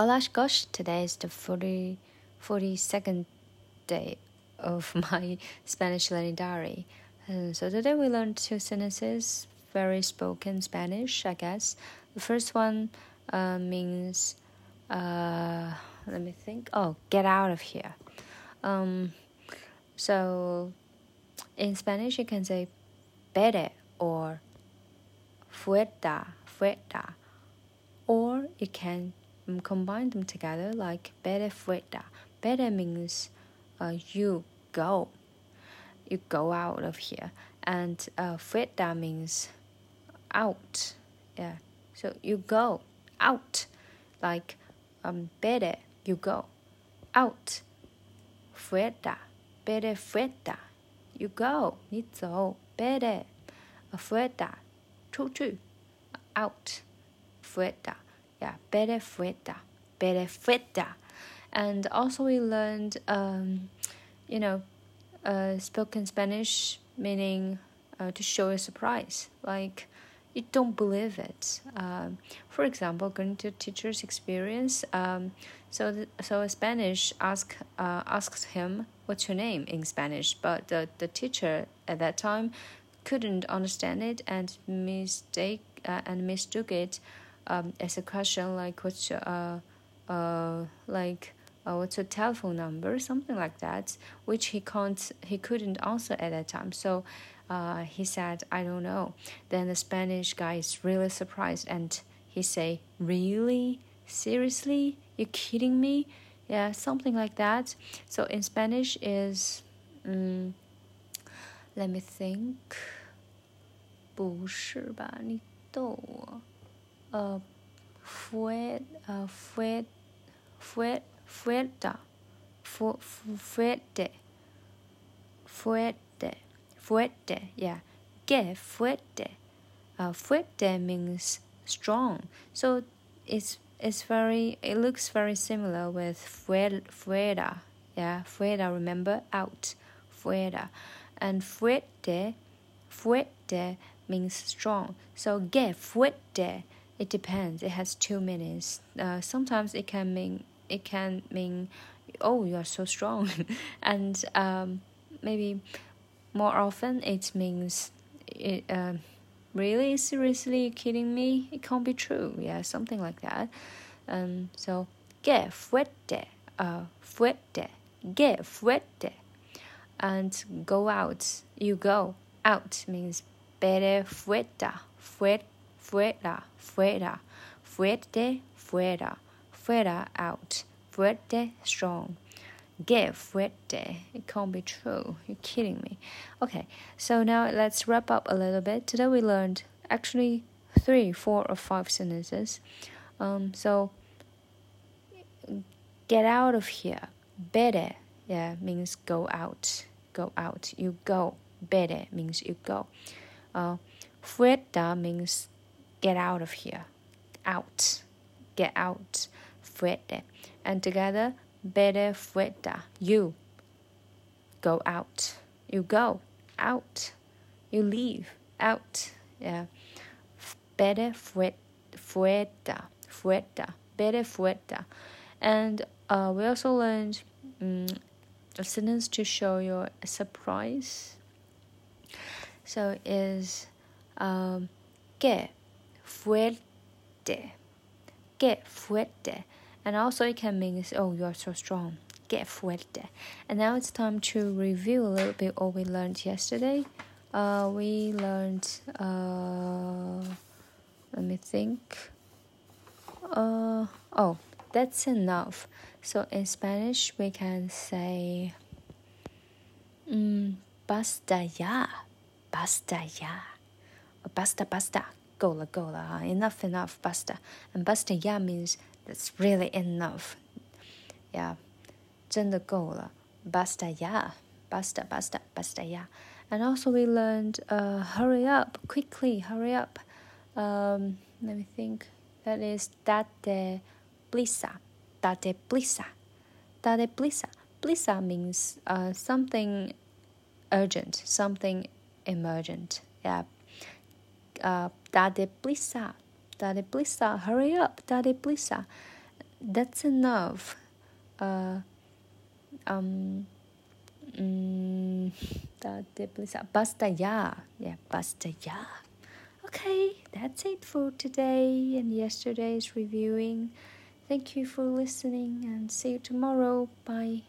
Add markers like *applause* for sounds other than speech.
Hola, gosh, today is the 40, 42nd day of *laughs* my Spanish learning diary. And so today we learned two sentences, very spoken Spanish, I guess. The first one uh, means, uh, let me think, oh, get out of here. Um, so in Spanish, you can say vete or fuera, fuera, or you can um, combine them together like vete fuera. Vete means uh, you go, you go out of here, and uh, fuera means out. Yeah, so you go out, like um, you go out, fuera, Vete fuera, you go, 你走，bere, fuera, out fuera yeah, vete fuera. And also we learned, um, you know, uh, spoken Spanish meaning uh, to show a surprise, like you don't believe it. Um, for example, going to teacher's experience, um, so the, so a Spanish ask uh, asks him what's your name in Spanish, but the the teacher at that time couldn't understand it and mistake uh, and mistook it um, as a question like what's your, uh, uh, like uh, what's your telephone number, something like that, which he can't, he couldn't answer at that time. So uh, he said, I don't know. Then the Spanish guy is really surprised and he say, really, seriously, you kidding me? Yeah, something like that. So in Spanish is, um, let me think. 不是吧？你逗我。 Uh, fue, uh, fue, fue, fu, fuerte, fuerte, fuerte, yeah, que fuerte. Uh, fuerte means strong, so it's it's very it looks very similar with fuera, yeah, fuera. Remember out, fuera, and fuerte, fuerte means strong. So que fuerte it depends. It has two meanings. Uh, sometimes it can mean it can mean, oh, you are so strong, *laughs* and um, maybe more often it means, it, uh, really seriously you kidding me? It can't be true. Yeah, something like that. Um, so que fuerte, uh, fuerte, que fuerte, and go out. You go out means vete fuerte, fuerte fuera, fuera, fuerte, fuera, fuera, out, fuerte, strong. Que fuerte. It can't be true. You're kidding me. Okay, so now let's wrap up a little bit. Today we learned actually three, four, or five sentences. Um, so get out of here. Vete, yeah, means go out. Go out. You go. Vete means you go. Uh, fuera means get out of here. Out. Get out. Fuerte. And together, vete fuerte. You go out. You go out. You leave out. Yeah. Vete fuerte. Fuerte. Vete fuerte. And uh, we also learned um, a sentence to show your surprise. So is um, que fuerte. Que fuerte. And also it can mean, oh, you are so strong. Que fuerte. And now it's time to review a little bit what we learned yesterday. Uh, we learned, uh, let me think. Uh, oh, that's enough. So in Spanish, we can say, mm, basta ya, basta ya, basta basta 够了够了啊，enough enough basta. And basta ya means that's really enough. Yeah, 真的够了，basta ya, basta basta basta ya. And also we learned uh, hurry up, quickly, hurry up. Um, let me think. That is date blisa, date blisa, date blisa. Blisa means uh, something urgent, something emergent. Yeah, uh, Dade Blissa, Dade Blissa, hurry up, Dade Blissa. that's enough. Uh, um, mm, basta ya. Yeah, basta ya. Okay, that's it for today and yesterday's reviewing. Thank you for listening and see you tomorrow. Bye.